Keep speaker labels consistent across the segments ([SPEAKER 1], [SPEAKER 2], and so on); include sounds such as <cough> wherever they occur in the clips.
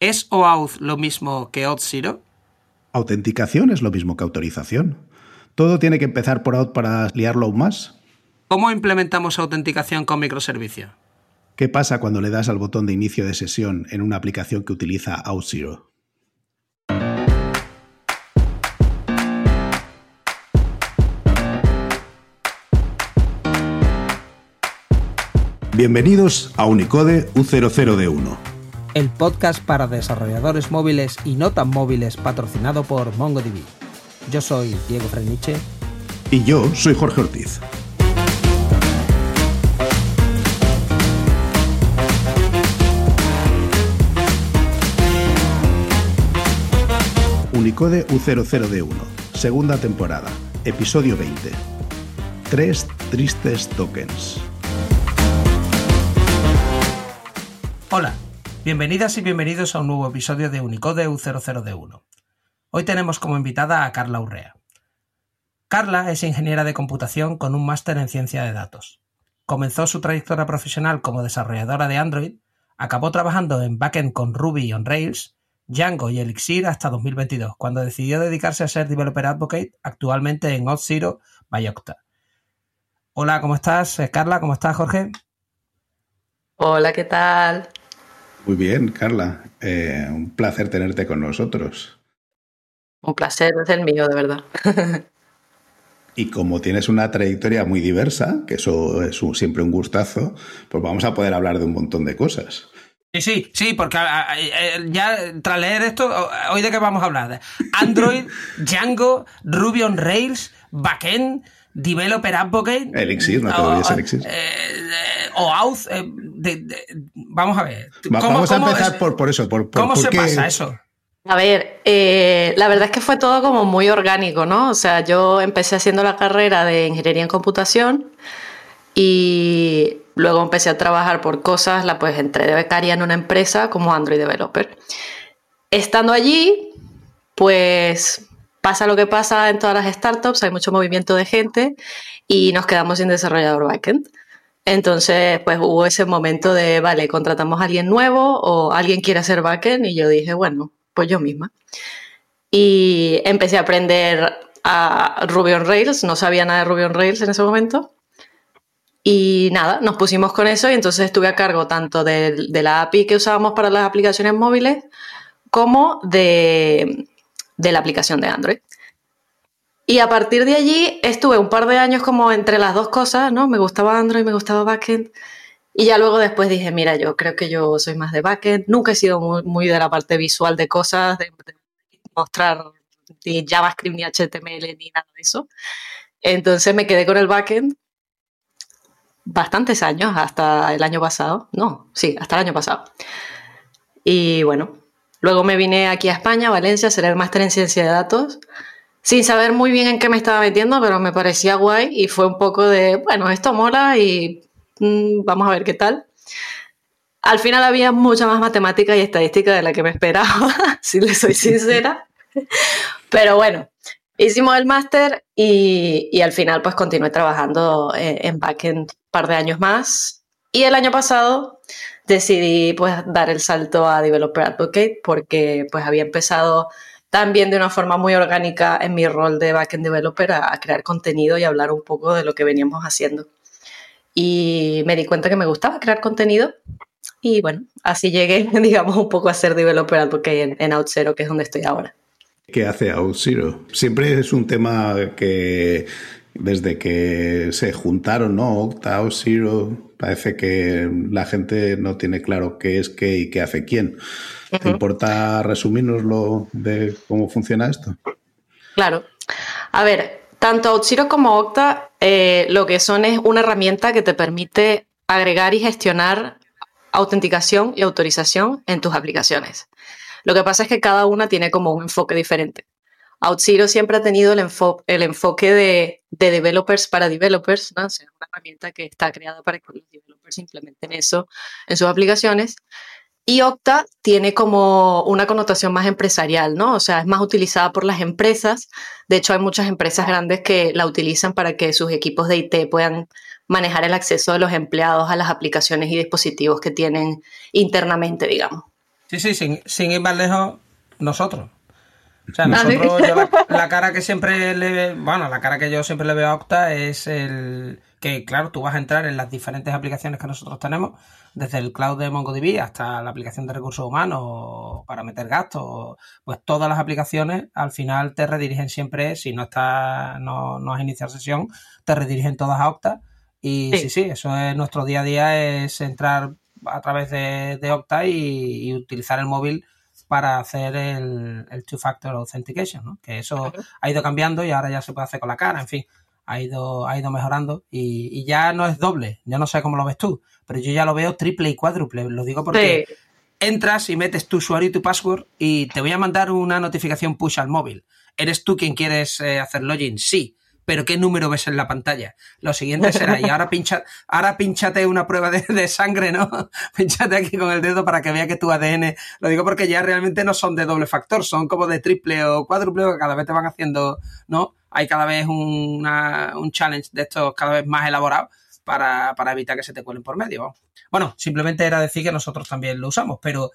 [SPEAKER 1] ¿Es OAuth lo mismo que Auth0?
[SPEAKER 2] Autenticación es lo mismo que autorización. ¿Todo tiene que empezar por Auth para liarlo aún más?
[SPEAKER 1] ¿Cómo implementamos autenticación con microservicio?
[SPEAKER 2] ¿Qué pasa cuando le das al botón de inicio de sesión en una aplicación que utiliza Auth0? Bienvenidos a Unicode U00D1.
[SPEAKER 1] El podcast para desarrolladores móviles y no tan móviles patrocinado por MongoDB. Yo soy Diego Freniche.
[SPEAKER 2] Y yo soy Jorge Ortiz. Unicode U00D1, segunda temporada, episodio 20. Tres tristes tokens.
[SPEAKER 1] Hola, bienvenidas y bienvenidos a un nuevo episodio de Unicode U00D1. Hoy tenemos como invitada a Carla Urrea. Carla es ingeniera de computación con un máster en ciencia de datos. Comenzó su trayectoria profesional como desarrolladora de Android, acabó trabajando en backend con Ruby on Rails, Django y Elixir hasta 2022, cuando decidió dedicarse a ser Developer Advocate, actualmente en Auth0 by Okta. Hola, ¿cómo estás? Eh, Carla, ¿cómo estás, Jorge?
[SPEAKER 3] Hola, ¿qué tal?
[SPEAKER 2] Muy bien, Carla. Eh, un placer tenerte con nosotros.
[SPEAKER 3] Un placer es el mío, de verdad.
[SPEAKER 2] y como tienes una trayectoria muy diversa, que eso es siempre un gustazo, pues vamos a poder hablar de un montón de cosas.
[SPEAKER 1] Sí, sí, sí, porque ya tras leer esto, hoy de qué vamos a hablar. Android, <laughs> Django, Ruby on Rails, Backend, Developer Advocate.
[SPEAKER 2] Elixir, no te olvides Elixir.
[SPEAKER 1] Eh, o Auth. Eh, vamos a ver.
[SPEAKER 2] vamos a empezar por, eso. Por,
[SPEAKER 1] ¿Cómo se pasa eso?
[SPEAKER 3] A ver, eh, la verdad es que fue todo como muy orgánico, ¿no? O sea, yo empecé haciendo la carrera de ingeniería en computación y luego empecé a trabajar por cosas, la pues entré de becaria en una empresa como Android Developer. Estando allí, pues pasa lo que pasa en todas las startups, hay mucho movimiento de gente y nos quedamos sin desarrollador backend. Entonces, pues hubo ese momento de, vale, contratamos a alguien nuevo o alguien quiere hacer backend y yo dije, bueno, pues yo misma. Y empecé a aprender a Ruby on Rails, no sabía nada de Ruby on Rails en ese momento. Y nada, nos pusimos con eso y entonces estuve a cargo tanto de, de la API que usábamos para las aplicaciones móviles como de, de la aplicación de Android. Y a partir de allí estuve un par de años como entre las dos cosas, ¿no? Me gustaba Android, me gustaba backend. Y ya luego después dije, mira, yo creo que yo soy más de backend. Nunca he sido muy, de la parte visual de cosas, de, mostrar ni JavaScript, ni HTML, ni nada de eso. Entonces me quedé con el backend bastantes años, hasta el año pasado. No, sí, hasta el año pasado. Y bueno, Luego me vine aquí a España, a Valencia, a hacer el máster en ciencia de datos, sin saber muy bien en qué me estaba metiendo, pero me parecía guay y fue un poco de, bueno, esto mola y mm, vamos a ver qué tal. Al final había mucha más matemática y estadística de la que me esperaba, <laughs> si le soy sincera. Pero bueno, hicimos el máster y, al final pues continué trabajando en, en backend un par de años más. Y el año pasado decidí pues dar el salto a Developer Advocate porque pues había empezado también de una forma muy orgánica en mi rol de backend developer a, crear contenido y hablar un poco de lo que veníamos haciendo. Y me di cuenta que me gustaba crear contenido y bueno, así llegué, <laughs> digamos, un poco a ser developer advocate en, en OutZero, que es donde estoy ahora.
[SPEAKER 2] ¿Qué hace OutZero? Siempre es un tema que desde que se juntaron, ¿no? Octa, OutZero, parece que la gente no tiene claro qué es qué y qué hace quién. ¿Te importa resumirnoslo de cómo funciona esto?
[SPEAKER 3] Claro. A ver, tanto OutZero como Octa eh, lo que son es una herramienta que te permite agregar y gestionar autenticación y autorización en tus aplicaciones. Lo que pasa es que cada una tiene como un enfoque diferente. OutZero siempre ha tenido el, enfoque de, developers para developers, ¿no? o sea, una herramienta que está creada para que los developers implementen eso en sus aplicaciones. Y Octa tiene como una connotación más empresarial, ¿no? O sea, es más utilizada por las empresas. De hecho, hay muchas empresas grandes que la utilizan para que sus equipos de IT puedan manejar el acceso de los empleados a las aplicaciones y dispositivos que tienen internamente, digamos.
[SPEAKER 1] Sí, sí, sin ir más lejos, nosotros. O sea, nosotros, yo <laughs> la, cara que siempre le, bueno, la cara que yo siempre le veo a Octa es el que, claro, tú vas a entrar en las diferentes aplicaciones que nosotros tenemos, desde el cloud de MongoDB hasta la aplicación de recursos humanos para meter gastos, pues todas las aplicaciones al final te redirigen siempre, si no está, no, no has iniciado sesión, te redirigen todas a Octa. Y sí, sí, eso es nuestro día a día, es entrar a través de, Octa y utilizar el móvil para hacer el, two-factor authentication, ¿no? Que eso ha ido cambiando y ahora ya se puede hacer con la cara, en fin, ha ido, ha ido mejorando y, ya no es doble, yo no sé cómo lo ves tú, pero yo ya lo veo triple y cuádruple, lo digo porque entras y metes tu usuario y tu password y te voy a mandar una notificación push al móvil. ¿Eres tú quien quieres eh, hacer login? Sí pero ¿qué número ves en la pantalla? Lo siguiente será, y ahora pincha, ahora pinchate una prueba de, sangre, ¿no? <laughs> pinchate aquí con el dedo para que vea que tu ADN, lo digo porque ya realmente no son de doble factor, son como de triple o cuádruple, que cada vez te van haciendo, ¿no? Hay cada vez un challenge de estos cada vez más elaborados para, para evitar que se te cuelen por medio. Bueno, simplemente era decir que nosotros también lo usamos, pero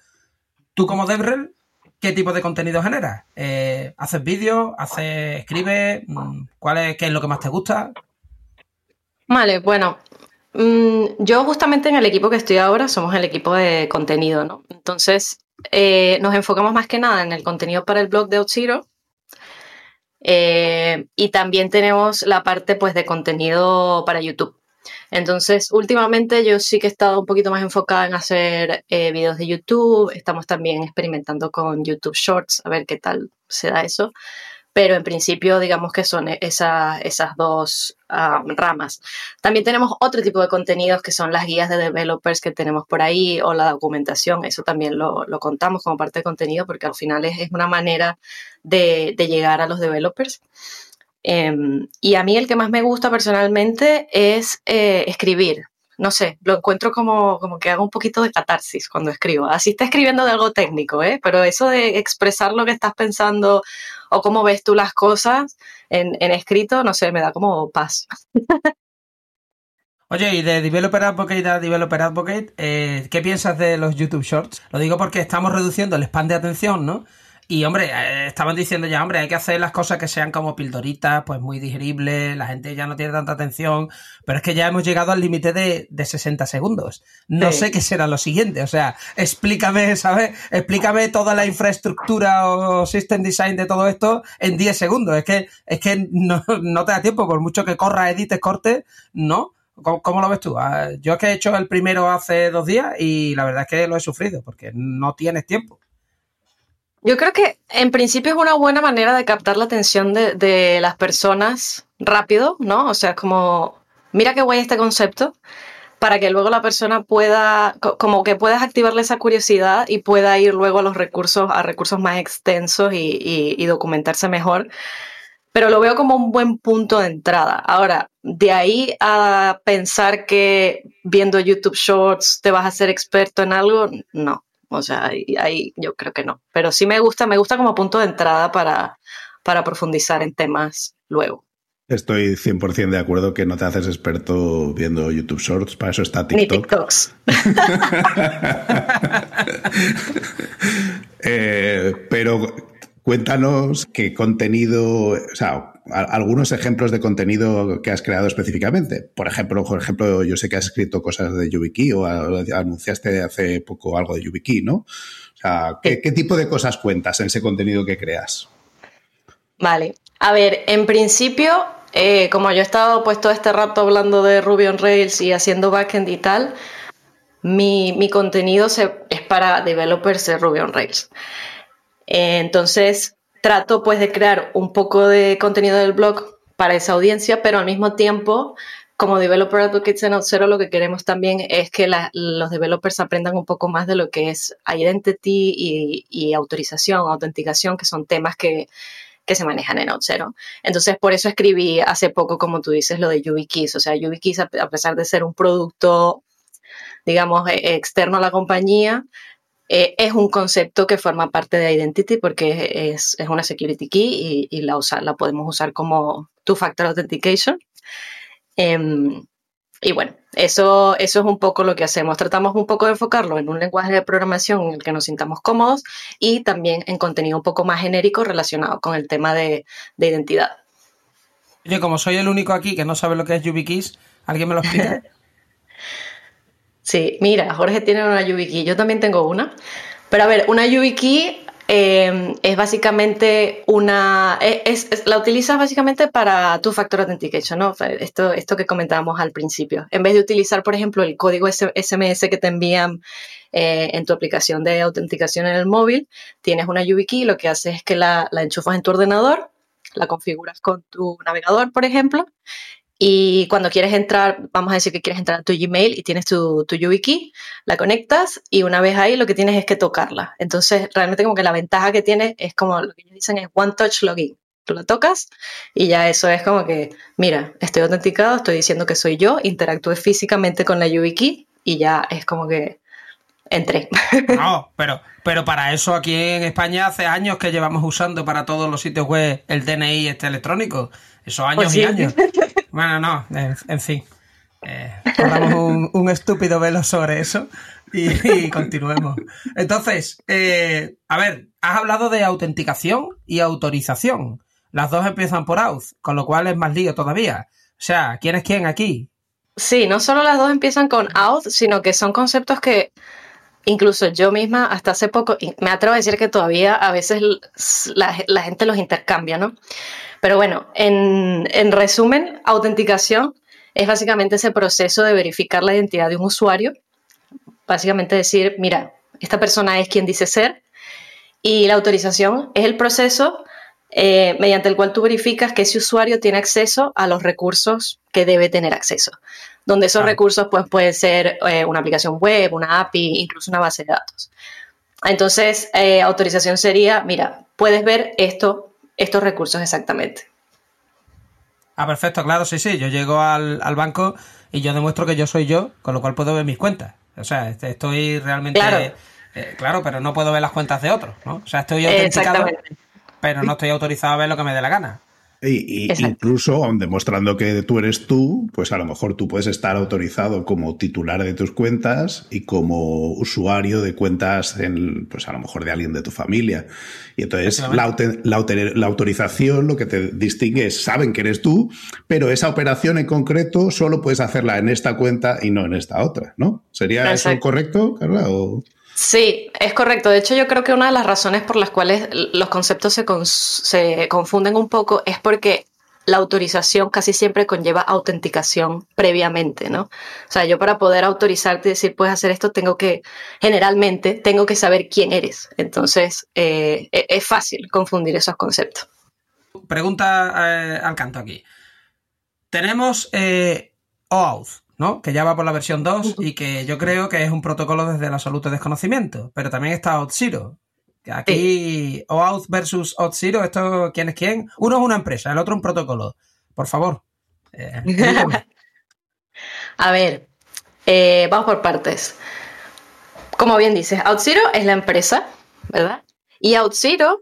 [SPEAKER 1] tú como DevRel ¿Qué tipo de contenido generas? Eh, ¿Haces vídeos? ¿Haces, escribes? Mm, ¿Cuál es, ¿Qué es lo que más te gusta?
[SPEAKER 3] Vale, bueno, mm, yo justamente en el equipo que estoy ahora somos el equipo de contenido, ¿no? Entonces, eh, nos enfocamos más que nada en el contenido para el blog de OutZero eh, y también tenemos la parte pues de contenido para YouTube. Entonces, últimamente yo sí que he estado un poquito más enfocada en hacer eh, videos de YouTube. Estamos también experimentando con YouTube Shorts, a ver qué tal se da eso. Pero en principio, digamos que son esas dos ah, ramas. También tenemos otro tipo de contenidos que son las guías de developers que tenemos por ahí o la documentación. Eso también lo, contamos como parte de contenido porque al final es, una manera de, de llegar a los developers. Em, y a mí el que más me gusta personalmente es eh, escribir. No sé, lo encuentro como, como que hago un poquito de catarsis cuando escribo. Así está escribiendo de algo técnico, ¿eh? pero eso de expresar lo que estás pensando o cómo ves tú las cosas en, escrito, no sé, me da como paz. <laughs>
[SPEAKER 1] Oye, y de Developer Advocate a Developer Advocate, eh, ¿qué piensas de los YouTube Shorts? Lo digo porque estamos reduciendo el span de atención, ¿no? Y hombre, eh, estaban diciendo ya, hombre, hay que hacer las cosas que sean como pildoritas, pues muy digeribles, la gente ya no tiene tanta atención, pero es que ya hemos llegado al límite de, de 60 segundos. No sé qué será lo siguiente, o sea, explícame, ¿sabes? Explícame toda la infraestructura o system design de todo esto en 10 segundos. Es que, es que no, no te da tiempo, por mucho que corra, edites, cortes, no. ¿Cómo, ¿Cómo, lo ves tú? Ah, yo es que he hecho el primero hace dos días y la verdad es que lo he sufrido porque no tienes tiempo.
[SPEAKER 3] Yo creo que en principio es una buena manera de captar la atención de, las personas rápido, ¿no? O sea, como, mira qué guay este concepto, para que luego la persona pueda, como que puedas activarle esa curiosidad y pueda ir luego a los recursos, a recursos más extensos y, documentarse mejor. Pero lo veo como un buen punto de entrada. Ahora, de ahí a pensar que viendo YouTube Shorts te vas a ser experto en algo, no. O sea, ahí, yo creo que no. Pero sí me gusta, me gusta como punto de entrada para, para profundizar en temas luego.
[SPEAKER 2] Estoy 100% de acuerdo que no te haces experto viendo YouTube Shorts, para eso está TikTok. Ni TikToks. <laughs> Eh, pero cuéntanos qué contenido, o sea, algunos ejemplos de contenido que has creado específicamente. Por ejemplo, por ejemplo, yo sé que has escrito cosas de YubiKey o anunciaste hace poco algo de YubiKey, ¿no? O sea, ¿qué, tipo de cosas cuentas en ese contenido que creas?
[SPEAKER 3] Vale. A ver, en principio, eh, como yo he estado pues todo este rato hablando de Ruby on Rails y haciendo backend y tal, mi, contenido es para developers de Ruby on Rails. Eh, entonces, trato pues de crear un poco de contenido del blog para esa audiencia, pero al mismo tiempo, como Developer Advocates en Outzero, lo que queremos también es que los developers aprendan un poco más de lo que es identity y, autorización, autenticación, que son temas que, se manejan en Outzero. Entonces, por eso escribí hace poco, como tú dices, lo de YubiKeys. O sea, YubiKeys, a pesar de ser un producto, digamos, e, externo a la compañía, eh, es un concepto que forma parte de Identity porque es, una security key y, la, la podemos usar como two-factor authentication. Em, y bueno, eso, eso es un poco lo que hacemos. Tratamos un poco de enfocarlo en un lenguaje de programación en el que nos sintamos cómodos y también en contenido un poco más genérico relacionado con el tema de, identidad.
[SPEAKER 1] Oye, como soy el único aquí que no sabe lo que es YubiKeys, ¿alguien me lo explica? <laughs>
[SPEAKER 3] sí, mira, Jorge tiene una YubiKey, yo también tengo una. Pero a ver, una YubiKey eh, es básicamente una, e, es, la utilizas básicamente para tu factor authentication, ¿no? Esto, esto que comentábamos al principio. En vez de utilizar, por ejemplo, el código SMS que te envían eh, en tu aplicación de autenticación en el móvil, tienes una YubiKey, lo que haces es que la, la enchufas en tu ordenador, la configuras con tu navegador, por ejemplo, y cuando quieres entrar, vamos a decir que quieres entrar a tu Gmail y tienes tu, tu YubiKey, la conectas y una vez ahí lo que tienes es que tocarla. Entonces, realmente como que la ventaja que tiene es como lo que ellos dicen es One Touch Login. Tú la tocas y ya eso es como que, mira, estoy autenticado, estoy diciendo que soy yo, interactúe físicamente con la YubiKey y ya es como que entré.
[SPEAKER 1] No, <laughs> pero, pero para eso aquí en España hace años que llevamos usando para todos los sitios web el DNI este electrónico. Esos años pues y años. Bueno, no, en, fin. Eh, un, estúpido velo sobre eso y, continuemos. Entonces, eh, a ver, has hablado de autenticación y autorización. Las dos empiezan por auth, con lo cual es más lío todavía. O sea, ¿quién es quién aquí?
[SPEAKER 3] Sí, no solo las dos empiezan con auth, sino que son conceptos que incluso yo misma hasta hace poco, me atrevo a decir que todavía a veces la, gente los intercambia, ¿no? Pero bueno, en, resumen, autenticación es básicamente ese proceso de verificar la identidad de un usuario. Básicamente decir, mira, esta persona es quien dice ser. Y la autorización es el proceso eh, mediante el cual tú verificas que ese usuario tiene acceso a los recursos que debe tener acceso. Donde esos recursos pues, pueden ser eh, una aplicación web, una API, incluso una base de datos. Entonces, eh, autorización sería, mira, puedes ver esto estos recursos exactamente.
[SPEAKER 1] Ah, perfecto, claro, sí, sí. Yo llego al, banco y yo demuestro que yo soy yo, con lo cual puedo ver mis cuentas. O sea, estoy realmente... Claro, eh, claro pero no puedo ver las cuentas de otros, ¿no? O sea, estoy autenticado, pero no estoy autorizado a ver lo que me dé la gana.
[SPEAKER 2] Y, incluso demostrando que tú eres tú, pues a lo mejor tú puedes estar autorizado como titular de tus cuentas y como usuario de cuentas, en, pues a lo mejor de alguien de tu familia. Y entonces la, la, autorización lo que te distingue es, saben que eres tú, pero esa operación en concreto solo puedes hacerla en esta cuenta y no en esta otra, ¿no? ¿Sería eso correcto, Carla? O...
[SPEAKER 3] Sí, es correcto. De hecho, yo creo que una de las razones por las cuales los conceptos se, se confunden un poco es porque la autorización casi siempre conlleva autenticación previamente, ¿no? O sea, yo para poder autorizarte y decir, puedes hacer esto, tengo que, generalmente, tengo que saber quién eres. Entonces, eh, e-, es fácil confundir esos conceptos.
[SPEAKER 1] Pregunta eh, al canto aquí. Tenemos eh, OAuth, ¿no? Que ya va por la versión 2 y que yo creo que es un protocolo desde el absoluto desconocimiento. Pero también está Auth0. Aquí, OAuth versus Auth0, ¿esto quién es quién? Uno es una empresa, el otro un protocolo. Por favor. Eh, <laughs>
[SPEAKER 3] A ver, eh, vamos por partes. Como bien dices, Auth0 es la empresa, ¿verdad? Y Auth0,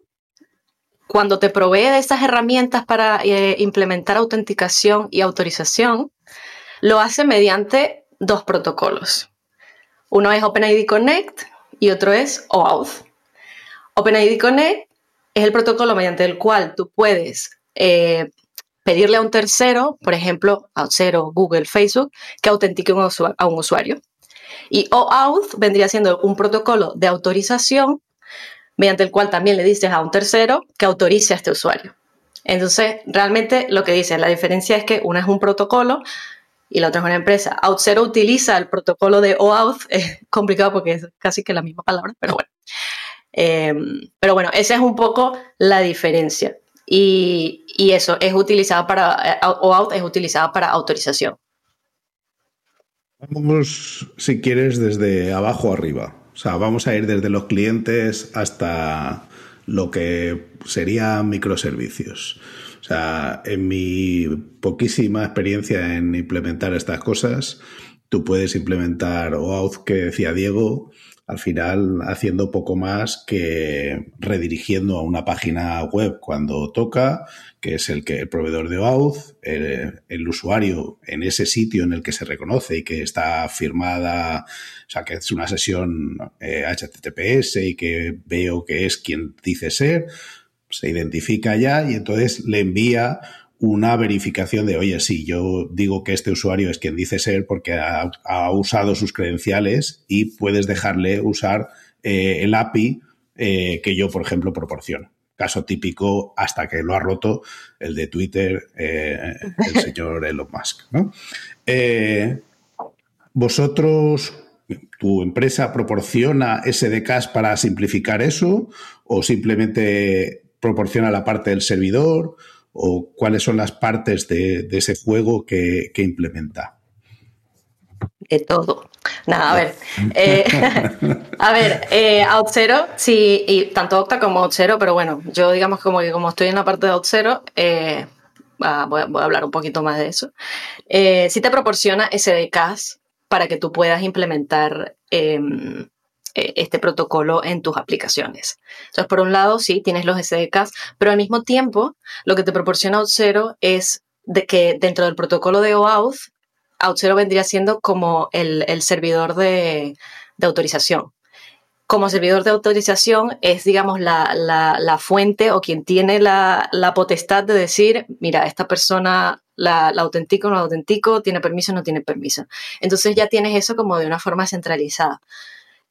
[SPEAKER 3] cuando te provee de estas herramientas para eh, implementar autenticación y autorización, lo hace mediante dos protocolos. Uno es OpenID Connect y otro es OAuth. OpenID Connect es el protocolo mediante el cual tú puedes eh, pedirle a un tercero, por ejemplo, a Auth0, Google, Facebook, que autentique a un usuario. Y OAuth vendría siendo un protocolo de autorización mediante el cual también le dices a un tercero que autorice a este usuario. Entonces, realmente lo que dice, la diferencia es que uno es un protocolo y la otra es una empresa. Auth0 utiliza el protocolo de OAuth, <laughs> es complicado porque es casi que la misma palabra, pero bueno. Em, pero bueno, esa es un poco la diferencia. Y, eso es utilizado para, eh, OAuth es utilizada para autorización.
[SPEAKER 2] Vamos, si quieres, desde abajo arriba. O sea, vamos a ir desde los clientes hasta lo que serían microservicios. O sea, en mi poquísima experiencia en implementar estas cosas, tú puedes implementar OAuth que decía Diego, al final haciendo poco más que redirigiendo a una página web cuando toca, que es el que el proveedor de OAuth, el, usuario en ese sitio en el que se reconoce y que está firmada, o sea, que es una sesión HTTPS eh, y que veo que es quien dice ser, se identifica ya y entonces le envía una verificación de, oye, sí, yo digo que este usuario es quien dice ser porque ha, usado sus credenciales y puedes dejarle usar eh, el API eh, que yo, por ejemplo, proporciono. Caso típico, hasta que lo ha roto, el de Twitter, eh, el señor <laughs> Elon Musk. ¿Vosotros, tu empresa, proporciona SDKs para simplificar eso o simplemente proporciona la parte del servidor? o cuáles son las partes de, ese juego que, implementa?
[SPEAKER 3] De todo. Nada, a ver. Eh, <laughs> a ver, eh, sí, y tanto Octa como OutZero, pero bueno, yo digamos como que como estoy en la parte de OutZero, eh, voy, a, hablar un poquito más de eso. Eh, sí te proporciona SDKs para que tú puedas implementar em, eh, este protocolo en tus aplicaciones. Entonces, por un lado, sí, tienes los SDKs, pero al mismo tiempo, lo que te proporciona Auth0 es de que dentro del protocolo de OAuth, Auth0 vendría siendo como el, servidor de, autorización. Como servidor de autorización es, digamos, la, fuente o quien tiene la, potestad de decir, mira, esta persona la, autentico, no la autentico, tiene permiso, no tiene permiso. Entonces ya tienes eso como de una forma centralizada.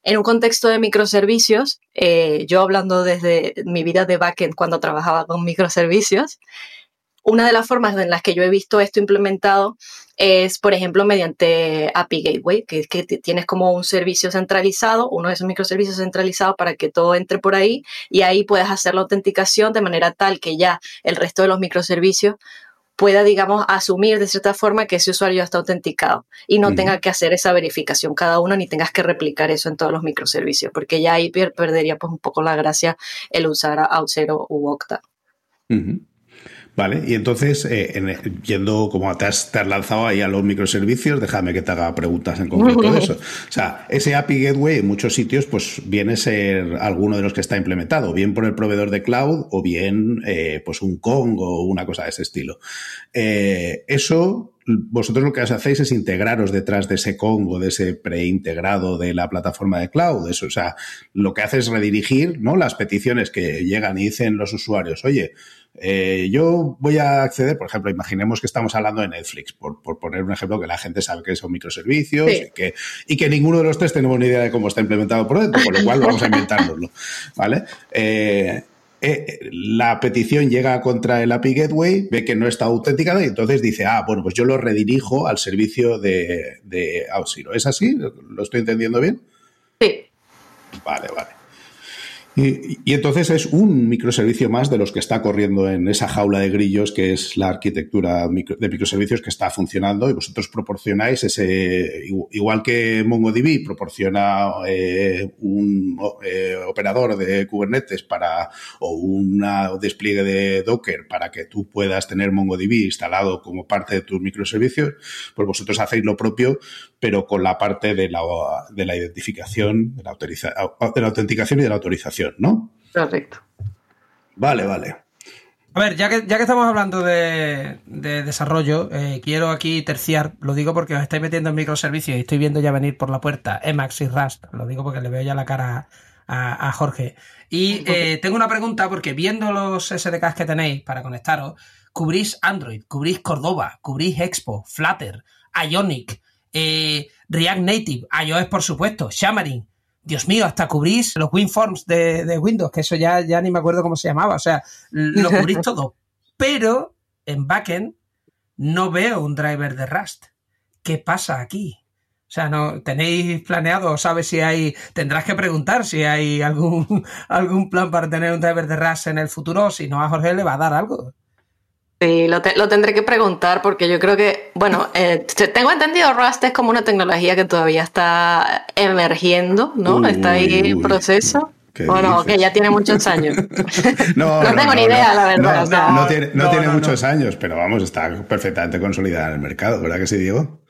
[SPEAKER 3] En un contexto de microservicios, eh, yo hablando desde mi vida de backend cuando trabajaba con microservicios, una de las formas en las que yo he visto esto implementado es, por ejemplo, mediante API Gateway, que, que tienes como un servicio centralizado, uno de esos microservicios centralizados para que todo entre por ahí y ahí puedes hacer la autenticación de manera tal que ya el resto de los microservicios pueda, digamos, asumir de cierta forma que ese usuario ya está autenticado y no tenga que hacer esa verificación cada uno ni tengas que replicar eso en todos los microservicios, porque ya ahí perdería pues un poco la gracia el usar Auth0 u Okta.
[SPEAKER 2] Vale, y entonces, eh, yendo como te has, lanzado ahí a los microservicios, déjame que te haga preguntas en concreto de eso. <laughs> O sea, ese API Gateway en muchos sitios, pues viene a ser alguno de los que está implementado, bien por el proveedor de cloud o bien eh, pues un Kong o una cosa de ese estilo. Eh, eso vosotros lo que hacéis es integraros detrás de ese Kong o de ese preintegrado de la plataforma de cloud. Eso, o sea, lo que hace es redirigir ¿no? las peticiones que llegan y dicen los usuarios, oye, eh, yo voy a acceder, por ejemplo, imaginemos que estamos hablando de Netflix, por, poner un ejemplo que la gente sabe que son microservicios y, que, y, que, ninguno de los tres tenemos ni idea de cómo está implementado por dentro, con lo cual vamos a inventárnoslo. ¿Vale? Eh, eh, la petición llega contra el API Gateway, ve que no está autenticada y entonces dice, ah, bueno, pues yo lo redirijo al servicio de, de ¿Es así? ¿Lo estoy entendiendo bien?
[SPEAKER 3] Sí.
[SPEAKER 2] Vale, vale. Y, entonces es un microservicio más de los que está corriendo en esa jaula de grillos que es la arquitectura de microservicios que está funcionando y vosotros proporcionáis ese, igual que MongoDB proporciona eh, un eh, operador de Kubernetes para o un despliegue de Docker para que tú puedas tener MongoDB instalado como parte de tus microservicios, pues vosotros hacéis lo propio pero con la parte de la, de la identificación, de la, de la autenticación y de la autorización, ¿no?
[SPEAKER 3] Correcto.
[SPEAKER 2] Vale, vale.
[SPEAKER 1] A ver, ya que, ya que estamos hablando de, desarrollo, eh, quiero aquí terciar, lo digo porque os estáis metiendo en microservicios y estoy viendo ya venir por la puerta Emacs y Rust, lo digo porque le veo ya la cara a, Jorge. Y eh, tengo una pregunta porque viendo los SDKs que tenéis para conectaros, cubrís Android, cubrís Cordova, cubrís Expo, Flutter, Ionic, eh, React Native, iOS por supuesto, Xamarin. Dios mío, hasta cubrís los WinForms de, de Windows, que eso ya, ya ni me acuerdo cómo se llamaba. O sea, lo cubrís <laughs> todo. Pero en backend no veo un driver de Rust. ¿Qué pasa aquí? O sea, no tenéis planeado, o sabes si hay, tendrás que preguntar si hay algún, <laughs> algún plan para tener un driver de Rust en el futuro, si no a Jorge le va a dar algo.
[SPEAKER 3] Sí, lo, tendré que preguntar porque yo creo que, bueno, eh, tengo entendido Rust es como una tecnología que todavía está emergiendo, ¿no? está ahí en proceso. Bueno, que ya tiene muchos <laughs> años. no, no, tengo ni idea, la verdad.
[SPEAKER 2] No, tiene, tiene muchos años, pero vamos, está perfectamente consolidada en el mercado, ¿verdad que sí, Diego?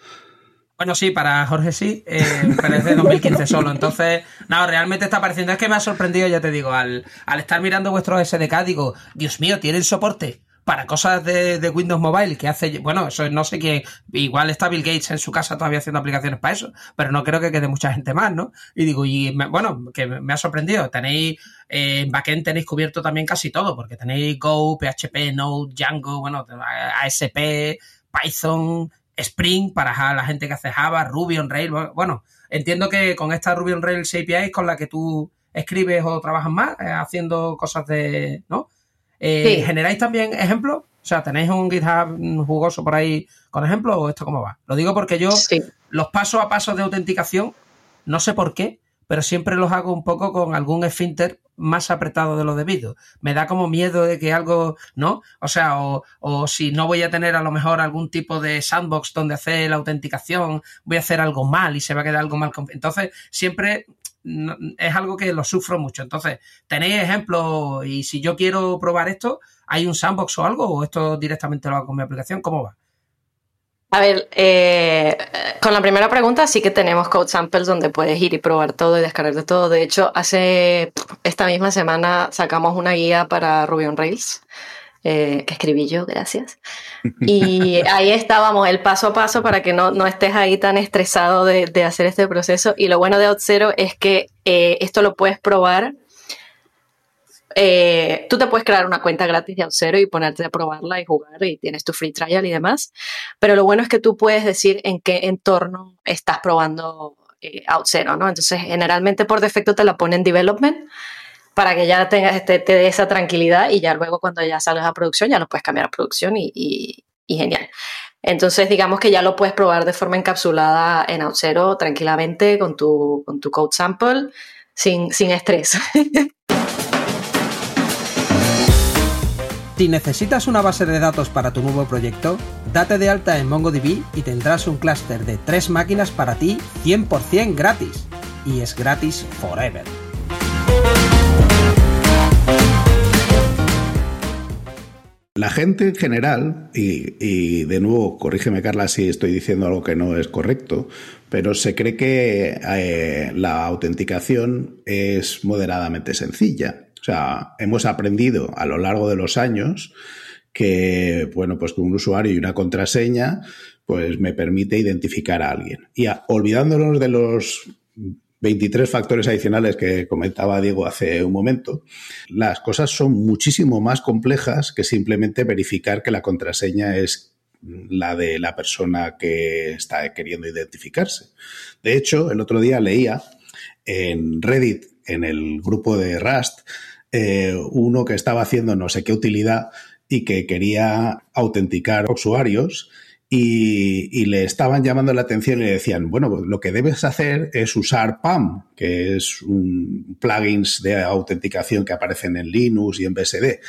[SPEAKER 1] Bueno, sí, para Jorge sí, eh, pero es de 2015 solo. Entonces, no, realmente está pareciendo. Es que me ha sorprendido, ya te digo, al, al estar mirando vuestros SDK, digo, Dios mío, tienen soporte para cosas de, Windows Mobile que hace, bueno, eso no sé quién, igual está Bill Gates en su casa todavía haciendo aplicaciones para eso, pero no creo que quede mucha gente más, ¿no? Y digo, y bueno, que me ha sorprendido, tenéis, eh, en backend tenéis cubierto también casi todo, porque tenéis Go, PHP, Node, Django, bueno, ASP, Python, Spring para la gente que hace Java, Ruby on Rails, bueno, entiendo que con esta Ruby on Rails API con la que tú escribes o trabajas más, eh, haciendo cosas de, ¿no? Eh, ¿Generáis también ejemplos? O sea, ¿tenéis un GitHub jugoso por ahí con ejemplos o esto cómo va? Lo digo porque yo los pasos a pasos de autenticación, no sé por qué, pero siempre los hago un poco con algún esfínter más apretado de lo debido. Me da como miedo de que algo, ¿no? O sea, o, o, si no voy a tener a lo mejor algún tipo de sandbox donde hacer la autenticación, voy a hacer algo mal y se va a quedar algo mal. Entonces, siempre es algo que lo sufro mucho. Entonces, ¿tenéis ejemplos? Y si yo quiero probar esto, ¿hay un sandbox o algo? ¿O esto directamente lo hago con mi aplicación? ¿Cómo va?
[SPEAKER 3] A ver, eh, con la primera pregunta sí que tenemos code samples donde puedes ir y probar todo y descargar de todo. De hecho, hace esta misma semana sacamos una guía para Ruby on Rails eh, que escribí yo, gracias. <laughs> Y ahí estábamos, el paso a paso para que no, no estés ahí tan estresado de, de, hacer este proceso. Y lo bueno de OutZero es que eh, esto lo puedes probar. Eh, tú te puedes crear una cuenta gratis de OutZero y ponerte a probarla y jugar y tienes tu free trial y demás. Pero lo bueno es que tú puedes decir en qué entorno estás probando OutZero, ¿no? Entonces, generalmente por defecto te la pone en development para que ya tengas este, te dé esa tranquilidad y ya luego cuando ya salgas a producción ya lo puedes cambiar a producción y, genial. Entonces, digamos que ya lo puedes probar de forma encapsulada en OutZero tranquilamente con tu, con tu code sample sin, sin estrés. <laughs>
[SPEAKER 1] Si necesitas una base de datos para tu nuevo proyecto, date de alta en MongoDB y tendrás un clúster de tres máquinas para ti 100% gratis. Y es gratis forever.
[SPEAKER 2] La gente en general, y, de nuevo, corrígeme Carla si estoy diciendo algo que no es correcto, pero se cree que eh, la autenticación es moderadamente sencilla. O sea, hemos aprendido a lo largo de los años que, bueno, pues con un usuario y una contraseña, pues me permite identificar a alguien. Y olvidándonos de los 23 factores adicionales que comentaba Diego hace un momento, las cosas son muchísimo más complejas que simplemente verificar que la contraseña es la de la persona que está queriendo identificarse. De hecho, el otro día leía en Reddit, en el grupo de Rust, eh, uno que estaba haciendo no sé qué utilidad y que quería autenticar usuarios y, le estaban llamando la atención y le decían, bueno, pues lo que debes hacer es usar PAM, que es un plugins de autenticación que aparecen en Linux y en BSD.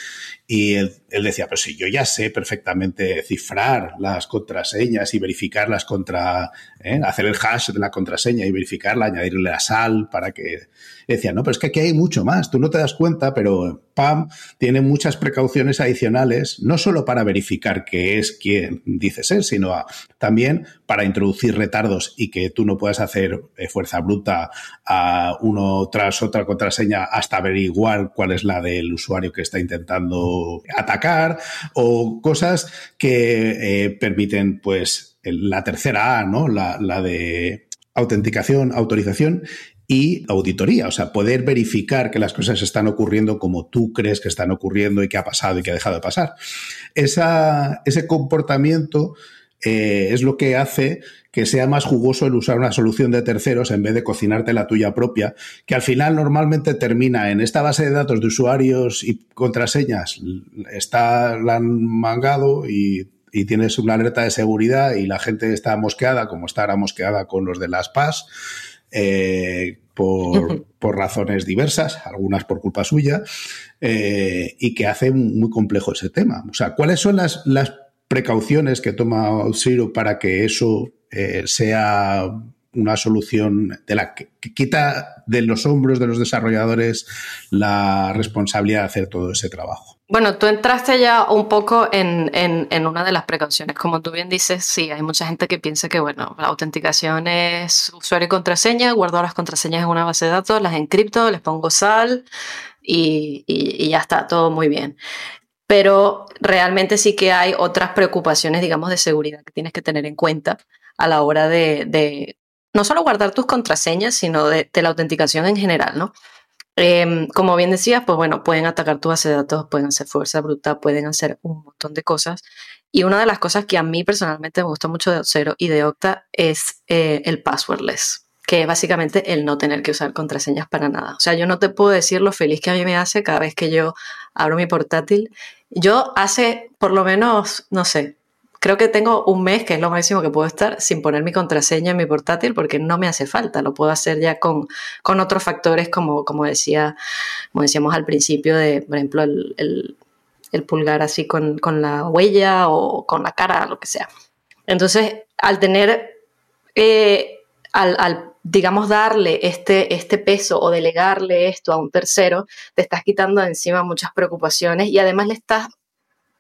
[SPEAKER 2] Y él, decía, pues sí, yo ya sé perfectamente cifrar las contraseñas y verificarlas contra, ¿eh? hacer el hash de la contraseña y verificarla, añadirle la sal para que... Decía, no, pero es que aquí hay mucho más, tú no te das cuenta, pero PAM tiene muchas precauciones adicionales, no solo para verificar que es quien dice ser, sino también para introducir retardos y que tú no puedas hacer eh, fuerza bruta a uno tras otra contraseña hasta averiguar cuál es la del usuario que está intentando atacar o cosas que eh, permiten, pues, la tercera A, ¿no? La, la de autenticación, autorización y auditoría, o sea, poder verificar que las cosas están ocurriendo como tú crees que están ocurriendo y que ha pasado y que ha dejado de pasar. Esa, ese comportamiento eh, es lo que hace que sea más jugoso el usar una solución de terceros en vez de cocinarte la tuya propia, que al final normalmente termina en esta base de datos de usuarios y contraseñas, está la han mangado y, tienes una alerta de seguridad y la gente está mosqueada, como está ahora mosqueada con los de las PAS. Eh, <laughs> por, razones diversas, algunas por culpa suya, eh, y que hace muy complejo ese tema. O sea, ¿cuáles son las, las precauciones que toma Zero para que eso eh, sea una solución de la que, quita de los hombros de los desarrolladores la responsabilidad de hacer todo ese trabajo.
[SPEAKER 3] Bueno, tú entraste ya un poco en, en, una de las precauciones. Como tú bien dices, sí, hay mucha gente que piensa que, bueno, la autenticación es usuario y contraseña, guardo las contraseñas en una base de datos, las encripto, les pongo sal y, y ya está, todo muy bien pero realmente sí que hay otras preocupaciones, digamos, de seguridad que tienes que tener en cuenta a la hora de, no solo guardar tus contraseñas, sino de, la autenticación en general, ¿no? Em, como bien decías, pues bueno, pueden atacar tu base de datos, pueden hacer fuerza bruta, pueden hacer un montón de cosas. Y una de las cosas que a mí personalmente me gusta mucho de Zero y de Octa es eh, el passwordless, que es básicamente el no tener que usar contraseñas para nada. O sea, yo no te puedo decir lo feliz que a mí me hace cada vez que yo abro mi portátil. Yo hace por lo menos, no sé, creo que tengo un mes, que es lo máximo que puedo estar, sin poner mi contraseña en mi portátil porque no me hace falta. Lo puedo hacer ya con, con otros factores, como, como, decía, como decíamos al principio, de, por ejemplo, el, el, pulgar así con, con, la huella o con la cara, lo que sea. Entonces, al tener, eh, al, al digamos, darle este, este peso o delegarle esto a un tercero, te estás quitando de encima muchas preocupaciones y además le estás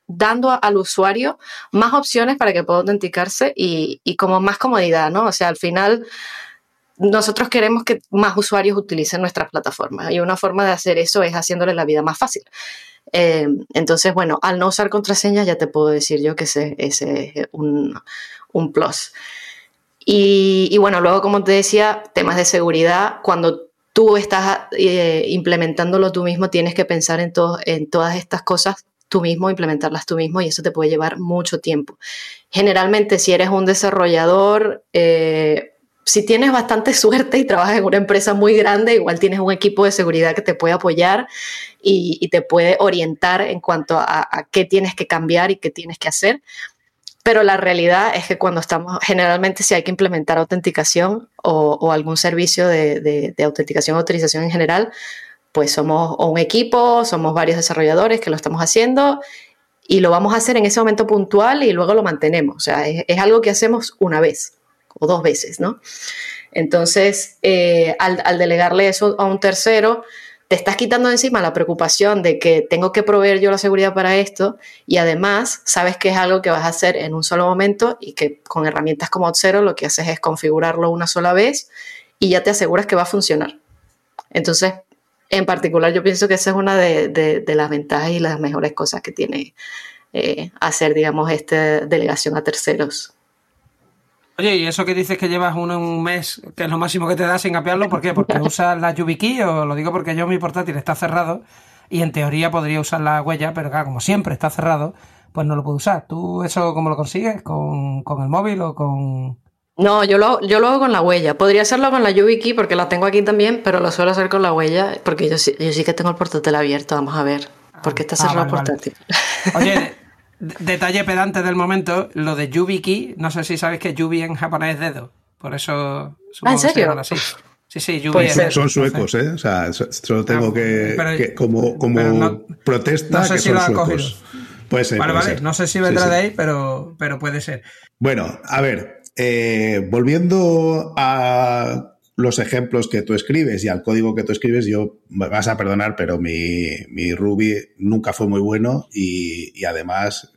[SPEAKER 3] dando al usuario más opciones para que pueda autenticarse y, como más comodidad, ¿no? O sea, al final nosotros queremos que más usuarios utilicen nuestras plataformas y una forma de hacer eso es haciéndole la vida más fácil. Eh, entonces, bueno, al no usar contraseñas ya te puedo decir yo que ese, es un, plus. Y, bueno, luego, como te decía, temas de seguridad, cuando tú estás eh, implementándolo tú mismo, tienes que pensar en, en todas estas cosas tú mismo, implementarlas tú mismo y eso te puede llevar mucho tiempo. Generalmente si eres un desarrollador, eh, si tienes bastante <laughs> suerte y trabajas en una empresa muy grande, igual tienes un equipo de seguridad que te puede apoyar y, te puede orientar en cuanto a, qué tienes que cambiar y qué tienes que hacer. Pero la realidad es que cuando estamos, generalmente si hay que implementar autenticación o, algún servicio de, de autenticación o autorización en general, pues somos un equipo, somos varios desarrolladores que lo estamos haciendo y lo vamos a hacer en ese momento puntual y luego lo mantenemos. O sea, es, algo que hacemos una vez o dos veces, ¿no? Entonces, eh, al, delegarle eso a un tercero, te estás quitando encima la preocupación de que tengo que proveer yo la seguridad para esto y además sabes que es algo que vas a hacer en un solo momento y que con herramientas como Zero lo que haces es configurarlo una sola vez y ya te aseguras que va a funcionar. Entonces, en particular, yo pienso que esa es una de, las ventajas y las mejores cosas que tiene eh, hacer, digamos, esta delegación a terceros.
[SPEAKER 1] Oye, ¿y eso que dices que llevas un mes, que es lo máximo que te da sin capearlo, ¿por qué? ¿Porque <laughs> usas la YubiKey o lo digo porque yo mi portátil está cerrado y en teoría podría usar la huella, pero claro, como siempre está cerrado, pues no lo puedo usar. ¿Tú eso cómo lo consigues? ¿Con, con el móvil o con...?
[SPEAKER 3] No, yo lo, yo lo hago con la huella. Podría hacerlo con la YubiKey porque la tengo aquí también, pero lo suelo hacer con la huella porque yo, yo sí que tengo el portátil abierto. Vamos a ver. Porque está ah, cerrado el portátil. <laughs>
[SPEAKER 1] Oye, detalle pedante del momento, lo de YubiKey, no sé si sabes que Yubi en japonés es dedo. Por eso
[SPEAKER 3] ¿Ah, ¿En serio?
[SPEAKER 1] así. Sí, sí, Yubi
[SPEAKER 2] pues es Son suecos, ¿eh? O sea, solo tengo ah, que, como, como protesta no sé que si son suecos. Puede ser.
[SPEAKER 1] Vale, vale. No sé si vendrá de ahí, pero, pero puede ser.
[SPEAKER 2] Bueno, a ver, eh, volviendo a los ejemplos que tú escribes y al código que tú escribes, yo me vas a perdonar, pero mi, Ruby nunca fue muy bueno y, además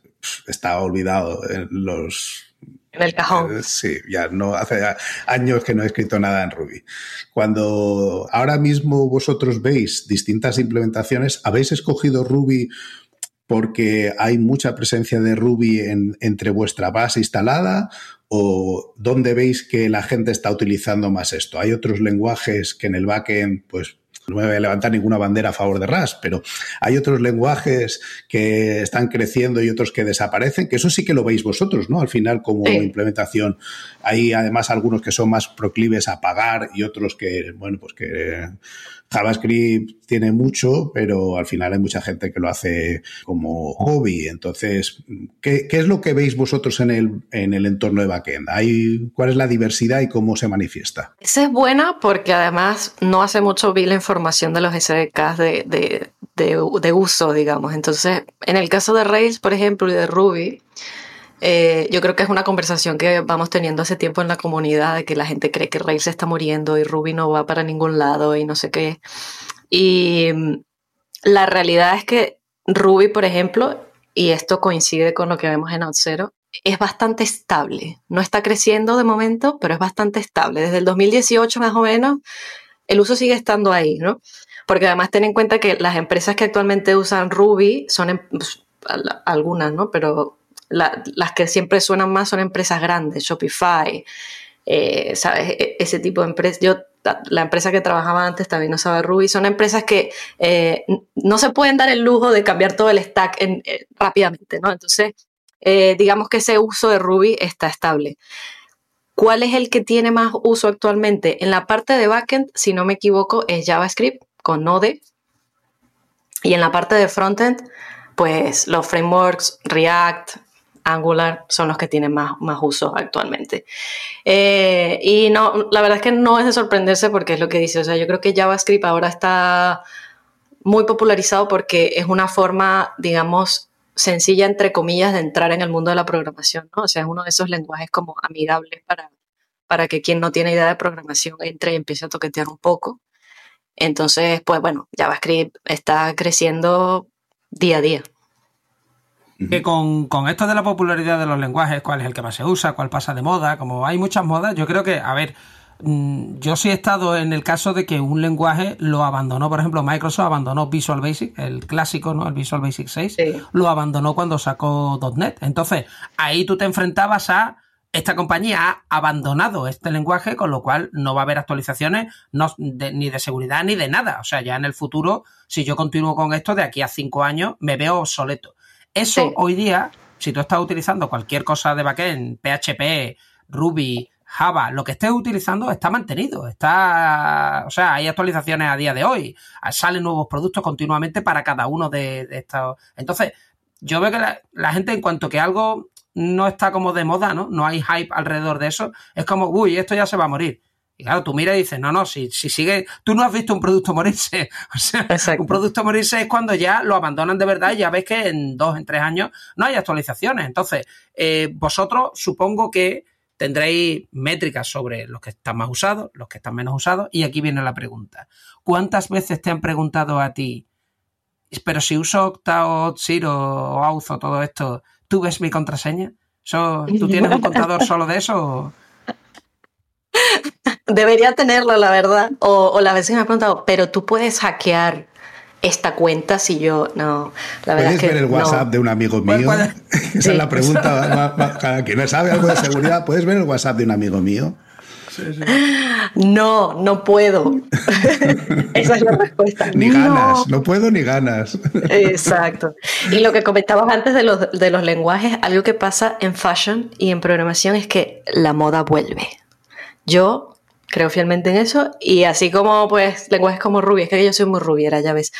[SPEAKER 2] está olvidado en los
[SPEAKER 3] en el cajón.
[SPEAKER 2] Eh, sí, ya no hace años que no he escrito nada en Ruby. Cuando ahora mismo vosotros veis distintas implementaciones, ¿habéis escogido Ruby porque hay mucha presencia de Ruby entre vuestra base instalada o dónde veis que la gente está utilizando más esto? Hay otros lenguajes que en el backend, pues no me voy a levantar ninguna bandera a favor de RAS, pero hay otros lenguajes que están creciendo y otros que desaparecen, que eso sí que lo veis vosotros, ¿no? Al final, como implementación, hay además algunos que son más proclives a pagar y otros que, bueno, pues que JavaScript tiene mucho, pero al final hay mucha gente que lo hace como hobby. Entonces, ¿qué, es lo que veis vosotros en el, en el entorno de backend? ¿Hay, ¿Cuál es la diversidad y cómo se manifiesta?
[SPEAKER 3] Esa es buena porque además no hace mucho vi la información de los SDKs de, de, uso, digamos. Entonces, en el caso de Rails, por ejemplo, y de Ruby, Eh, yo creo que es una conversación que vamos teniendo hace tiempo en la comunidad, de que la gente cree que Rails se está muriendo y Ruby no va para ningún lado y no sé qué. Y mm, la realidad es que Ruby, por ejemplo, y esto coincide con lo que vemos en Outzero, es bastante estable. No está creciendo de momento, pero es bastante estable. Desde el 2018 más o menos, el uso sigue estando ahí, ¿no? Porque además ten en cuenta que las empresas que actualmente usan Ruby son em, pues, algunas, ¿no? Pero las que siempre suenan más son empresas grandes, Shopify, eh, ¿sabes? E, ese tipo de empresas. Yo, la empresa que trabajaba antes también usaba Ruby. Son empresas que eh, no se pueden dar el lujo de cambiar todo el stack eh, rápidamente, ¿no? Entonces, digamos que ese uso de Ruby está estable. ¿Cuál es el que tiene más uso actualmente? En la parte de backend, si no me equivoco, es JavaScript con Node. Y en la parte de frontend, pues los frameworks React, Angular son los que tienen más, más uso actualmente. Eh, y no, la verdad es que no es de sorprenderse porque es lo que dice, o sea, yo creo que JavaScript ahora está muy popularizado porque es una forma, digamos, sencilla, entre comillas, de entrar en el mundo de la programación, ¿no? O sea, es uno de esos lenguajes como amigables para, para que quien no tiene idea de programación entre y empiece a toquetear un poco. Entonces, pues bueno, JavaScript está creciendo día a día.
[SPEAKER 1] Que con, esto de la popularidad de los lenguajes, cuál es el que más se usa, cuál pasa de moda, como hay muchas modas, yo creo que, a ver, mm, yo sí he estado en el caso de que un lenguaje lo abandonó, por ejemplo, Microsoft abandonó Visual Basic, el clásico, ¿no? El Visual Basic 6, lo abandonó cuando sacó .NET. Entonces, ahí tú te enfrentabas a esta compañía ha abandonado este lenguaje, con lo cual no va a haber actualizaciones ni de seguridad ni de nada. O sea, ya en el futuro, si yo continúo con esto, de aquí a cinco años me veo obsoleto. Eso hoy día, si tú estás utilizando cualquier cosa de backend, PHP, Ruby, Java, lo que estés utilizando está mantenido, está, o sea, hay actualizaciones a día de hoy, salen nuevos productos continuamente para cada uno de, estos. Entonces, yo veo que la, gente en cuanto que algo no está como de moda, ¿no? No hay hype alrededor de eso, es como, uy, esto ya se va a morir. Y claro, tú miras y dices, no, no, si, si sigue, tú no has visto un producto morirse. <laughs> O sea, un producto morirse es cuando ya lo abandonan de verdad y ya ves que en dos, en tres años no hay actualizaciones. Entonces, eh, vosotros supongo que tendréis métricas sobre los que están más usados, los que están menos usados. Y aquí viene la pregunta. ¿Cuántas veces te han preguntado a ti, pero si uso Octa o Zero o Auth o todo esto, ¿tú ves mi contraseña? ¿Tú tienes un contador solo de eso? <laughs>
[SPEAKER 3] Debería tenerlo, la verdad. O, la vez me ha preguntado, pero tú puedes hackear esta cuenta si yo no
[SPEAKER 2] la verdad puedes ver el WhatsApp de un amigo mío <laughs> esa es la pregunta para quien no sabe algo de <laughs> seguridad. Puedes ver el WhatsApp de un amigo mío
[SPEAKER 3] no no puedo. Esa es la respuesta.
[SPEAKER 2] Ni ganas no puedo ni ganas.
[SPEAKER 3] Exacto. Y lo que comentabas antes de los, de los lenguajes algo que pasa en fashion y en programación es que la moda vuelve yo creo fielmente en eso y así como pues lenguajes como Ruby, es que yo soy muy rubiera, ya ves,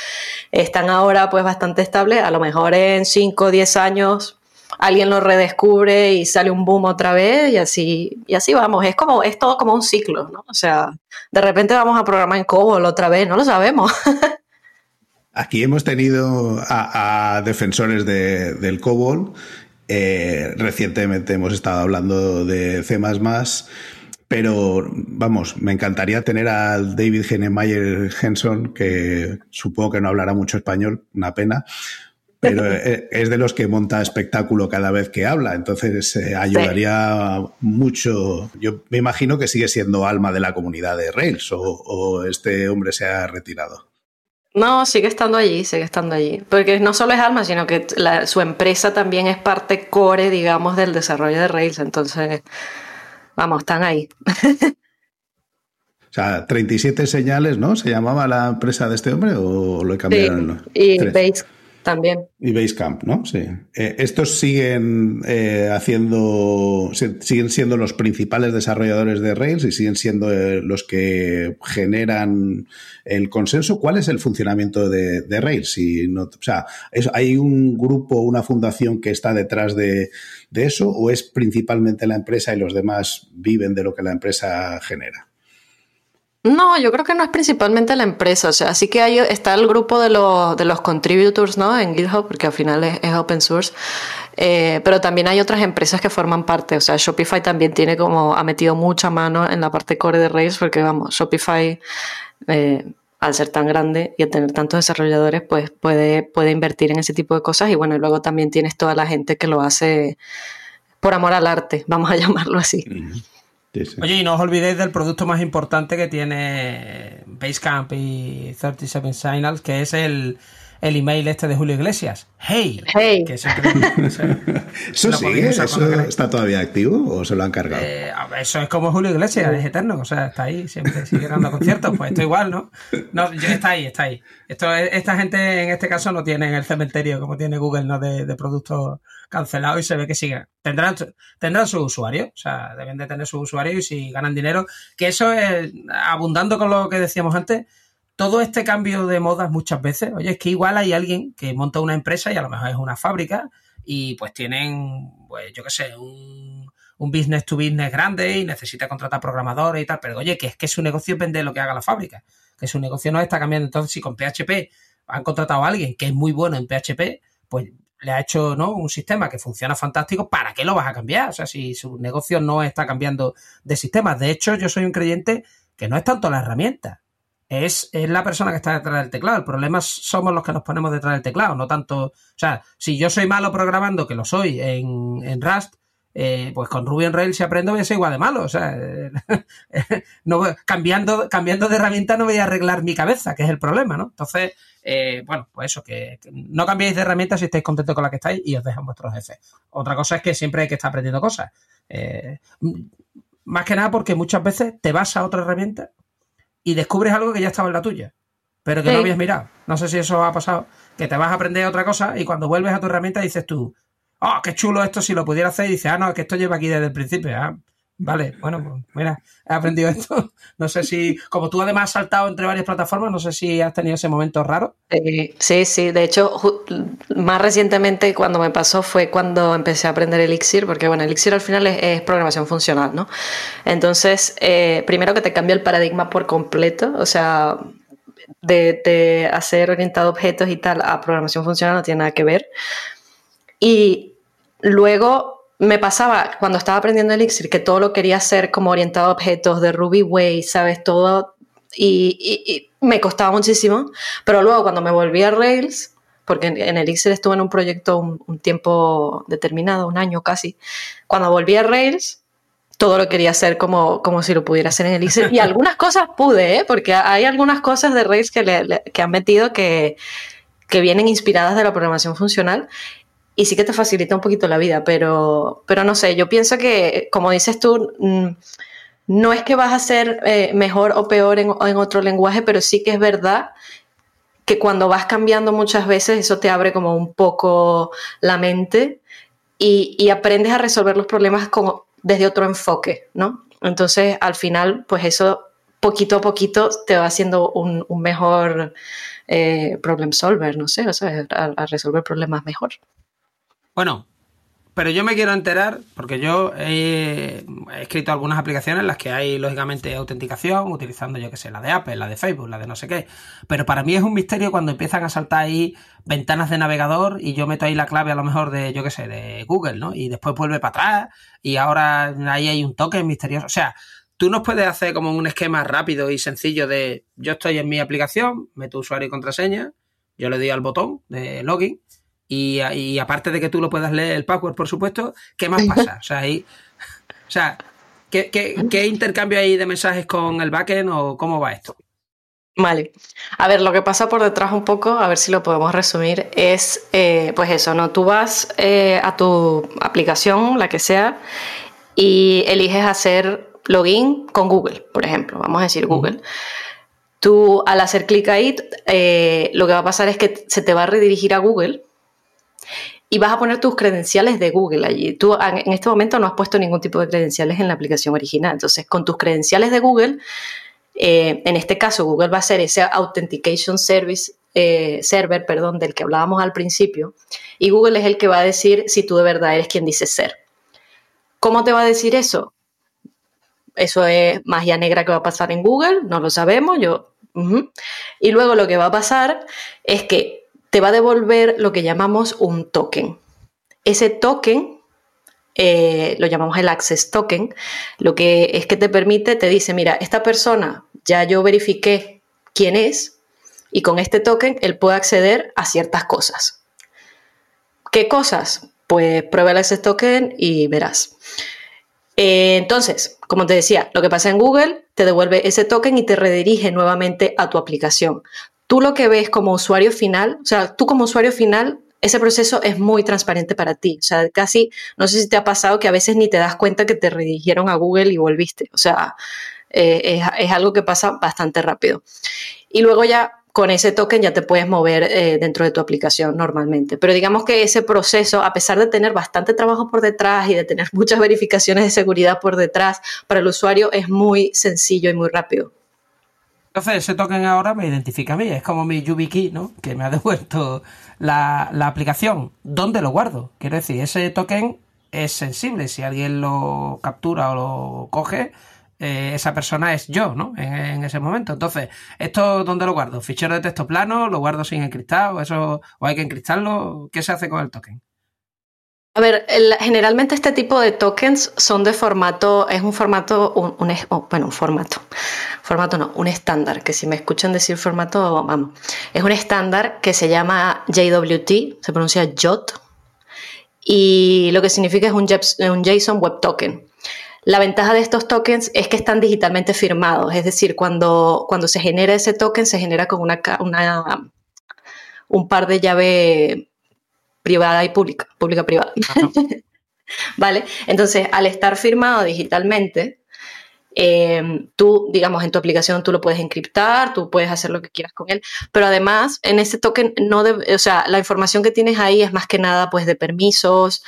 [SPEAKER 3] están ahora pues bastante estables, a lo mejor en 5 o 10 años alguien lo redescubre y sale un boom otra vez y así y así vamos, es como es todo como un ciclo, ¿no? O sea, de repente vamos a programar en COBOL otra vez, no lo sabemos. <laughs>
[SPEAKER 2] Aquí hemos tenido a, defensores del COBOL. Eh, recientemente hemos estado hablando de C pero vamos, me encantaría tener al David Genemeyer Henson, que supongo que no hablará mucho español, una pena, pero <laughs> e, es de los que monta espectáculo cada vez que habla, entonces eh, ayudaría mucho. Yo me imagino que sigue siendo alma de la comunidad de Rails o, este hombre se ha retirado.
[SPEAKER 3] No, sigue estando allí, sigue estando allí. Porque no solo es alma, sino que su empresa también es parte core, digamos, del desarrollo de Rails. Entonces, vamos, están ahí.
[SPEAKER 2] O sea, 37 señales, ¿no? ¿Se llamaba la empresa de este hombre o lo he cambiado?
[SPEAKER 3] Sí, y Base también.
[SPEAKER 2] Y Basecamp, ¿no? Sí. Eh, estos siguen eh, haciendo, siguen siendo los principales desarrolladores de Rails y siguen siendo eh, los que generan el consenso. ¿Cuál es el funcionamiento de, Rails? Si no, o sea, ¿hay un grupo, una fundación que está detrás de, de eso o es principalmente la empresa y los demás viven de lo que la empresa genera?
[SPEAKER 3] No, yo creo que no es principalmente la empresa, o sea, sí que hay, está el grupo de los, de los contributors, ¿no? En GitHub, porque al final es, open source, eh, pero también hay otras empresas que forman parte, o sea, Shopify también tiene como, ha metido mucha mano en la parte core de Rails, porque vamos, Shopify, eh, al ser tan grande y al tener tantos desarrolladores, pues puede, puede invertir en ese tipo de cosas y bueno, y luego también tienes toda la gente que lo hace por amor al arte, vamos a <laughs> llamarlo así.
[SPEAKER 1] Oye, y no os olvidéis del producto más importante que tiene Basecamp y 37 Signals, que es el, el email este de Julio Iglesias. Hey.
[SPEAKER 3] hey.
[SPEAKER 2] Que <laughs> eso, sigue, eso está todavía activo o se lo han cargado.
[SPEAKER 1] Eh, eso es como Julio Iglesias, es eterno, o sea, está ahí, siempre sigue dando conciertos, pues esto igual, ¿no? No, está ahí, está ahí. Esto, esta gente en este caso no tiene en el cementerio como tiene Google, ¿no? De, de productos cancelados y se ve que siguen. Tendrán, tendrán sus usuarios, o sea, deben de tener sus usuarios y si ganan dinero, que eso es, abundando con lo que decíamos antes, todo este cambio de modas muchas veces, oye, es que igual hay alguien que monta una empresa y a lo mejor es una fábrica y pues tienen, pues yo qué sé, un, business to business grande y necesita contratar programadores y tal, pero oye, que es que su negocio vende lo que haga la fábrica, que su negocio no está cambiando. Entonces, si con PHP han contratado a alguien que es muy bueno en PHP, pues le ha hecho ¿no? un sistema que funciona fantástico, ¿para qué lo vas a cambiar? O sea, si su negocio no está cambiando de sistema. De hecho, yo soy un creyente que no es tanto la herramienta, es, la persona que está detrás del teclado. El problema somos los que nos ponemos detrás del teclado, no tanto. O sea, si yo soy malo programando, que lo soy en, en Rust, eh, pues con Ruby on Rails si aprendo voy a ser igual de malo. O sea, <laughs> no, cambiando, cambiando de herramienta no voy a arreglar mi cabeza, que es el problema, ¿no? Entonces, eh, bueno, pues eso, que, no cambiéis de herramienta si estáis contentos con la que estáis y os dejan vuestros jefes. Otra cosa es que siempre hay que estar aprendiendo cosas. Eh, más que nada porque muchas veces te vas a otra herramienta y descubres algo que ya estaba en la tuya, pero que no habías mirado. No sé si eso ha pasado, que te vas a aprender otra cosa y cuando vuelves a tu herramienta dices tú, oh, qué chulo esto si lo pudiera hacer y dices, ah, no, es que esto lleva aquí desde el principio. Ah, vale, bueno, pues mira, he aprendido <laughs> esto. No sé si, como tú además has saltado entre varias plataformas, no sé si has tenido ese momento raro.
[SPEAKER 3] sí, sí, de hecho, más recientemente cuando me pasó fue cuando empecé a aprender Elixir, porque bueno, Elixir al final es, programación funcional, ¿no? Entonces, eh, primero que te cambia el paradigma por completo, o sea, de, de hacer orientado a objetos y tal a programación funcional no tiene nada que ver. Y luego me pasaba cuando estaba aprendiendo Elixir que todo lo quería hacer como orientado a objetos de Ruby Way, ¿sabes? Todo. Y, me costaba muchísimo. Pero luego cuando me volví a Rails, porque en, Elixir estuve en un proyecto un, tiempo determinado, un año casi, cuando volví a Rails, todo lo quería hacer como, como si lo pudiera hacer en Elixir. Y algunas <laughs> cosas pude, ¿eh? porque hay algunas cosas de Rails que, que han metido que, que vienen inspiradas de la programación funcional y sí que te facilita un poquito la vida, pero, pero no sé, yo pienso que, como dices tú, mm, no es que vas a ser eh, mejor o peor en, otro lenguaje, pero sí que es verdad que cuando vas cambiando muchas veces eso te abre como un poco la mente y, aprendes a resolver los problemas como desde otro enfoque, ¿no? Entonces, al final, pues eso poquito a poquito te va haciendo un, mejor eh, problem solver, no sé, o sea, a resolver problemas mejor.
[SPEAKER 1] Bueno, pero yo me quiero enterar, porque yo he, escrito algunas aplicaciones en las que hay, lógicamente, autenticación, utilizando, yo que sé, la de Apple, la de Facebook, la de no sé qué. Pero para mí es un misterio cuando empiezan a saltar ahí ventanas de navegador y yo meto ahí la clave a lo mejor de, yo que sé, de Google, ¿no? Y después vuelve para atrás y ahora ahí hay un token misterioso. O sea, tú nos puedes hacer como un esquema rápido y sencillo de yo estoy en mi aplicación, meto usuario y contraseña, yo le doy al botón de login y, aparte de que tú lo puedas leer el password, por supuesto, ¿qué más pasa? O sea, ahí, o sea ¿qué, intercambio hay de mensajes con el backend o cómo va esto?
[SPEAKER 3] Vale. A ver, lo que pasa por detrás un poco, a ver si lo podemos resumir, es eh, pues eso, ¿no? Tú vas eh, a tu aplicación, la que sea, y eliges hacer login con Google, por ejemplo, vamos a decir Google. Tú al hacer clic ahí, eh, lo que va a pasar es que se te va a redirigir a Google y vas a poner tus credenciales de Google allí. Tú en este momento no has puesto ningún tipo de credenciales en la aplicación original. Entonces, con tus credenciales de Google, eh, en este caso Google va a ser ese Authentication Service, eh, Server perdón, del que hablábamos al principio, y Google es el que va a decir si tú de verdad eres quien dices ser. ¿Cómo te va a decir eso? eso es magia negra que va a pasar en Google, no lo sabemos, yo... Y luego lo que va a pasar es que te va a devolver lo que llamamos un token. Ese token eh, lo llamamos el access token, lo que es que te permite, te dice, mira, esta persona ya yo verifiqué quién es y con este token él puede acceder a ciertas cosas. ¿Qué cosas? Pues prueba el access token y verás. Eh, entonces, como te decía, lo que pasa en Google te devuelve ese token y te redirige nuevamente a tu aplicación. Tú lo que ves como usuario final, o sea, tú como usuario final ese proceso es muy transparente para ti. O sea, casi, no sé si te ha pasado que a veces ni te das cuenta que te redirigieron a Google y volviste. O sea, eh, es, algo que pasa bastante rápido. Y luego ya con ese token ya te puedes mover eh, dentro de tu aplicación normalmente. Pero digamos que ese proceso, a pesar de tener bastante trabajo por detrás y de tener <laughs> muchas verificaciones de seguridad por detrás, para el usuario es muy sencillo y muy rápido.
[SPEAKER 1] Entonces, ese token ahora me identifica a mí, es como mi YubiKey, ¿no? Que me ha <laughs> devuelto la, aplicación. ¿Dónde lo guardo? Quiero decir, ese token es sensible. Si alguien lo captura o lo coge, eh, esa persona es yo, ¿no? En, ese momento. Entonces, ¿esto dónde lo guardo? ¿Fichero de texto plano? ¿Lo guardo sin encriptar? ¿O, eso, ¿O hay que encriptarlo? ¿Qué se hace con el token?
[SPEAKER 3] A ver, generalmente este tipo de tokens son de formato, es un formato, un, bueno, un formato, formato no, un estándar, que si me escuchan decir formato, vamos, es un estándar que se llama JWT, se pronuncia JOT, y lo que significa es un, un JSON Web Token. La ventaja de estos tokens es que están digitalmente firmados, es decir, cuando, cuando se genera ese token, se genera con una, una un par de llave privada y pública, pública-privada. <laughs> ¿Vale? Entonces, al estar firmado digitalmente, eh, tú, digamos, en tu aplicación tú lo puedes encriptar, tú puedes hacer lo que quieras con él, pero además en ese token no o sea, la información que tienes ahí es más que nada pues de permisos,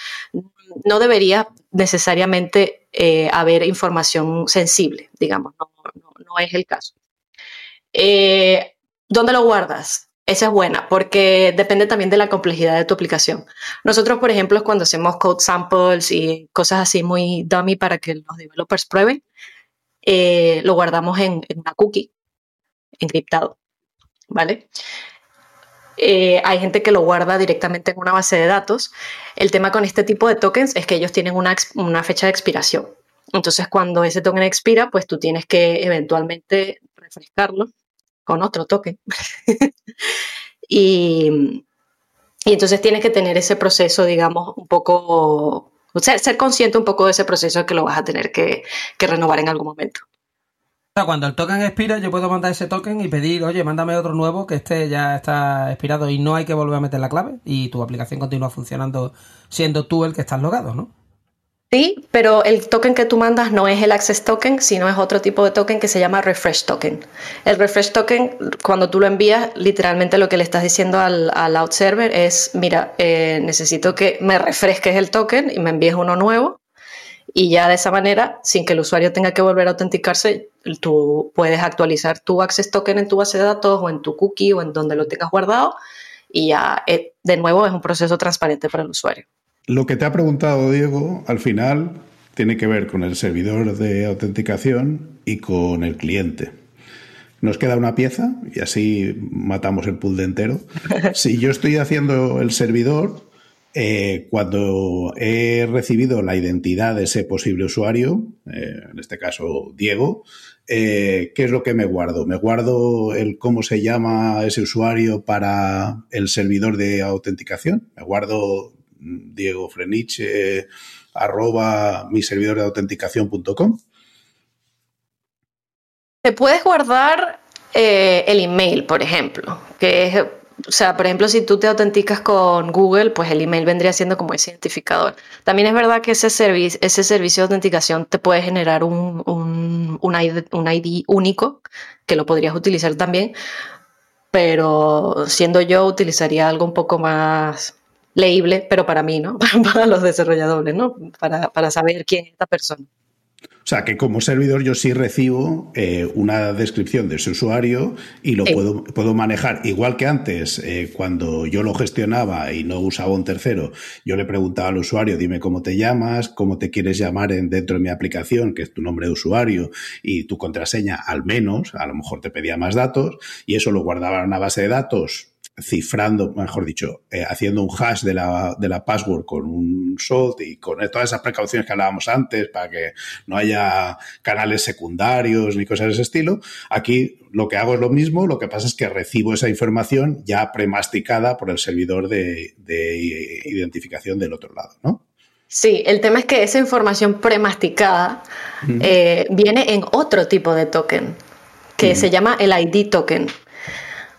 [SPEAKER 3] no debería necesariamente eh, haber información sensible, digamos, no, es el caso. Eh, ¿Dónde lo guardas? Esa es buena porque depende también de la complejidad de tu aplicación. Nosotros, por ejemplo, cuando hacemos code samples y cosas así muy dummy para que los developers prueben, eh, lo guardamos en, una cookie encriptado, ¿vale? Eh, hay gente que lo guarda directamente en una base de datos. El tema con este tipo de tokens es que ellos tienen una, una fecha de expiración. Entonces, cuando ese token expira, pues tú tienes que eventualmente refrescarlo con otro token. <laughs> y, entonces tienes que tener ese proceso, digamos, un poco, ser, ser consciente un poco de ese proceso que lo vas a tener que, que renovar en algún momento.
[SPEAKER 1] Cuando el token expira, yo puedo mandar ese token y pedir, oye, mándame otro nuevo que este ya está expirado y no hay que volver a meter la clave y tu aplicación continúa funcionando siendo tú el que estás logado, ¿no?
[SPEAKER 3] Sí, pero el token que tú mandas no es el Access Token, sino es otro tipo de token que se llama Refresh Token. El Refresh Token, cuando tú lo envías, literalmente lo que le estás diciendo al, al out server es, mira, eh, necesito que me refresques el token y me envíes uno nuevo. Y ya de esa manera, sin que el usuario tenga que volver a autenticarse, tú puedes actualizar tu Access Token en tu base de datos o en tu cookie o en donde lo tengas guardado. Y ya, eh, de nuevo, es un proceso transparente para el usuario.
[SPEAKER 2] Lo que te ha preguntado Diego, al final, tiene que ver con el servidor de autenticación y con el cliente. Nos queda una pieza y así matamos el de entero. <laughs> Si yo estoy haciendo el servidor, eh, cuando he recibido la identidad de ese posible usuario, eh, en este caso Diego, eh, ¿qué es lo que me guardo? ¿Me guardo el cómo se llama ese usuario para el servidor de autenticación? ¿Me guardo Diego Freniche, arroba mi servidor de autenticación.com.
[SPEAKER 3] Te puedes guardar eh, el email, por ejemplo, que es, o sea, por ejemplo, si tú te autenticas con Google, pues el email vendría siendo como ese identificador. También es verdad que ese, servicio ese servicio de autenticación te puede generar un, un, un ID único, que lo podrías utilizar también, pero siendo yo utilizaría algo un poco más leíble, pero para mí, ¿no? <laughs> para los desarrolladores, ¿no? Para, saber quién es esta persona.
[SPEAKER 2] O sea, que como servidor yo sí recibo eh, una descripción de ese usuario y lo puedo, puedo manejar. Igual que antes, eh, cuando yo lo gestionaba y no usaba un tercero, yo le preguntaba al usuario, dime cómo te llamas, cómo te quieres llamar en, dentro de mi aplicación, que es tu nombre de usuario y tu contraseña al menos, a lo mejor te pedía más datos, y eso lo guardaba en una base de datos cifrando, mejor dicho, eh, haciendo un hash de la, de la password con un salt y con todas esas precauciones que hablábamos antes para que no haya canales secundarios ni cosas de ese estilo. Aquí lo que hago es lo mismo, lo que pasa es que recibo esa información ya premasticada por el servidor de, identificación del otro lado, ¿no?
[SPEAKER 3] Sí, el tema es que esa información premasticada eh, viene en otro tipo de token, que se llama el ID token.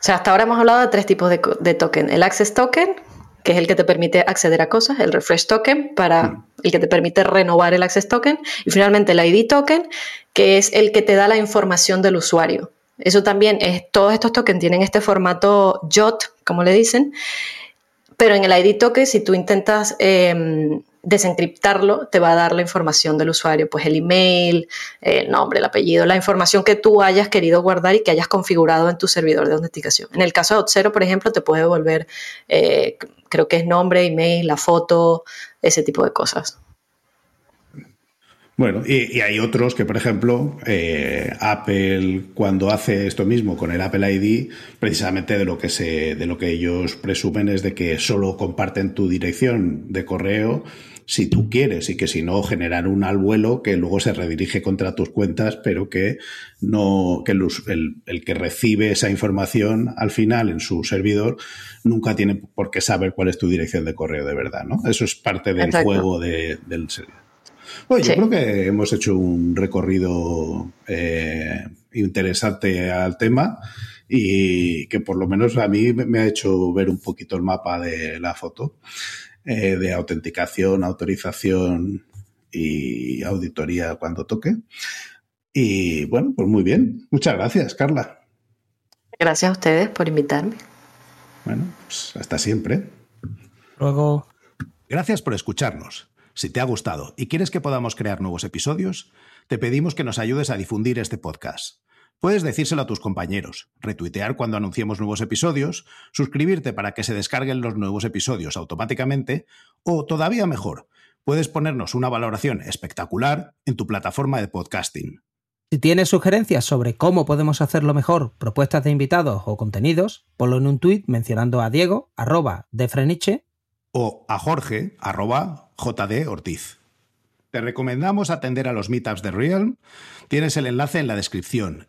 [SPEAKER 3] O sea, hasta ahora hemos hablado de tres tipos de, token. El Access Token, que es el que te permite acceder a cosas, el Refresh Token, para mm. el que te permite renovar el Access Token, y finalmente el ID Token, que es el que te da la información del usuario. Eso también es, todos estos tokens tienen este formato JOT, como le dicen, pero en el ID token, si tú intentas em, desencriptarlo, te va a dar la información del usuario, pues el email, el nombre, el apellido, la información que tú hayas querido guardar y que hayas configurado en tu servidor de autenticación. En el caso de Auth0, por ejemplo, te puede devolver, eh, creo que es nombre, email, la foto, ese tipo de cosas.
[SPEAKER 2] Bueno, y, hay otros que, por ejemplo, eh, Apple cuando hace esto mismo con el Apple ID, precisamente de lo que se, de lo que ellos presumen es de que solo comparten tu dirección de correo si tú quieres y que si no generar un al vuelo que luego se redirige contra tus cuentas, pero que no que el, que recibe esa información al final en su servidor nunca tiene por qué saber cuál es tu dirección de correo de verdad, ¿no? Eso es parte del juego del servidor. Bueno, yo creo que hemos hecho un recorrido eh, interesante al tema y que por lo menos a mí me ha hecho ver un poquito el mapa de la foto. Eh, de autenticación, autorización y auditoría cuando toque. Y bueno, pues muy bien. Muchas gracias, Carla.
[SPEAKER 3] Gracias a ustedes por invitarme.
[SPEAKER 2] Bueno, pues hasta siempre.
[SPEAKER 1] Luego.
[SPEAKER 2] Gracias por escucharnos. Si te ha gustado y quieres que podamos crear nuevos episodios, te pedimos que nos ayudes a difundir este podcast. Puedes decírselo a tus compañeros, retuitear cuando anunciemos nuevos episodios, suscribirte para que se descarguen los nuevos episodios automáticamente o, todavía mejor, puedes ponernos una valoración espectacular en tu plataforma de podcasting.
[SPEAKER 1] Si tienes sugerencias sobre cómo podemos hacerlo mejor, propuestas de invitados o contenidos, ponlo en un tuit mencionando a Diego, arroba de Freniche,
[SPEAKER 2] o a Jorge, arroba JD Ortiz. Te recomendamos atender a los meetups de Realm. Tienes el enlace en la descripción